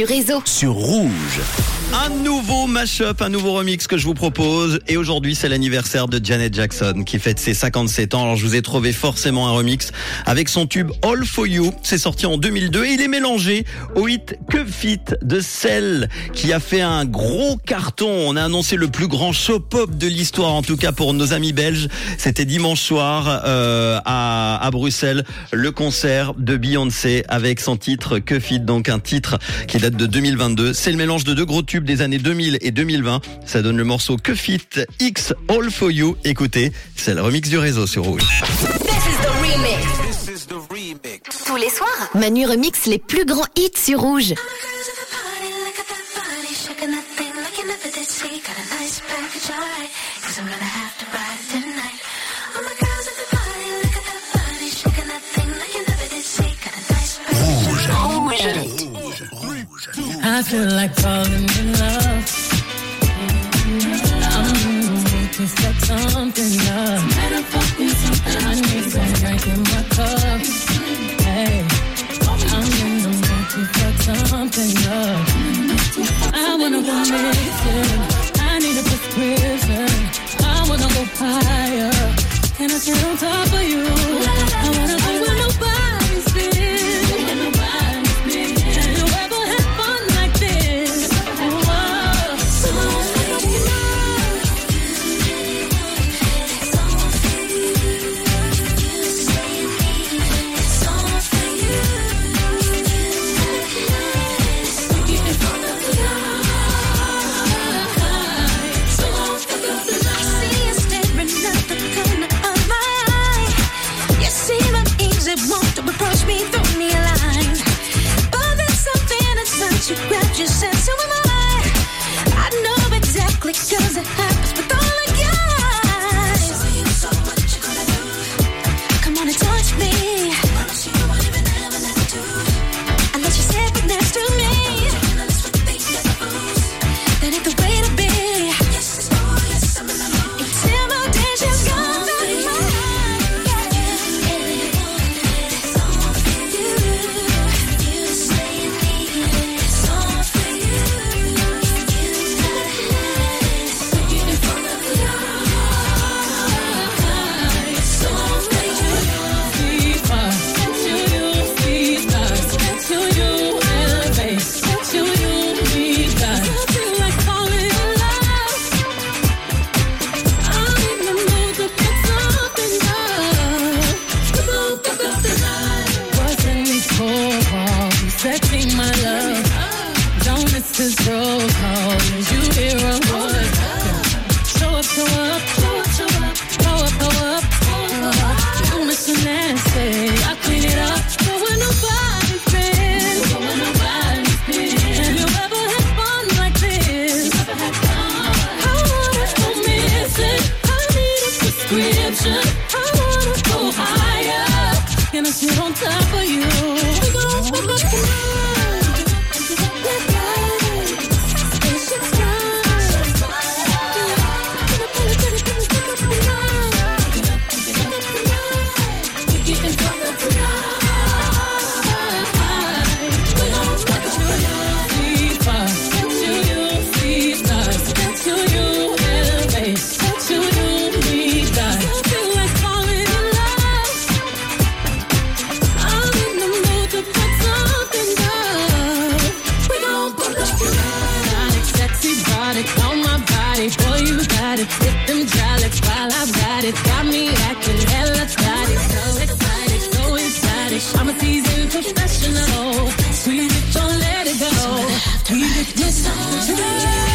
du réseau. sur Rouge. Un nouveau mashup, un nouveau remix que je vous propose. Et aujourd'hui, c'est l'anniversaire de Janet Jackson qui fête ses 57 ans. Alors, je vous ai trouvé forcément un remix avec son tube All For You. C'est sorti en 2002 et il est mélangé au hit Que Fit de Cell qui a fait un gros carton. On a annoncé le plus grand show pop de l'histoire, en tout cas pour nos amis belges. C'était dimanche soir euh, à, à Bruxelles, le concert de Beyoncé avec son titre Que Fit, donc un titre qui date de 2022. C'est le mélange de deux gros tubes des années 2000 et 2020. Ça donne le morceau Que Fit X All For You. Écoutez, c'est le remix du réseau sur Rouge. Tous les soirs, Manu remix les plus grands hits sur rouge. I feel like falling in love. I'm looking for something up. I need some drink in my cup. Hey, I'm in the mood to fuck something up. I wanna go missing. I need a prescription. I wanna go higher. Can I sit on top of you? Can I sit on top of you? We gon' fuck up the them while I ride it. Got me acting hella excited, so excited, so excited. I'm a seasoned professional. Squeeze don't let it go. We get this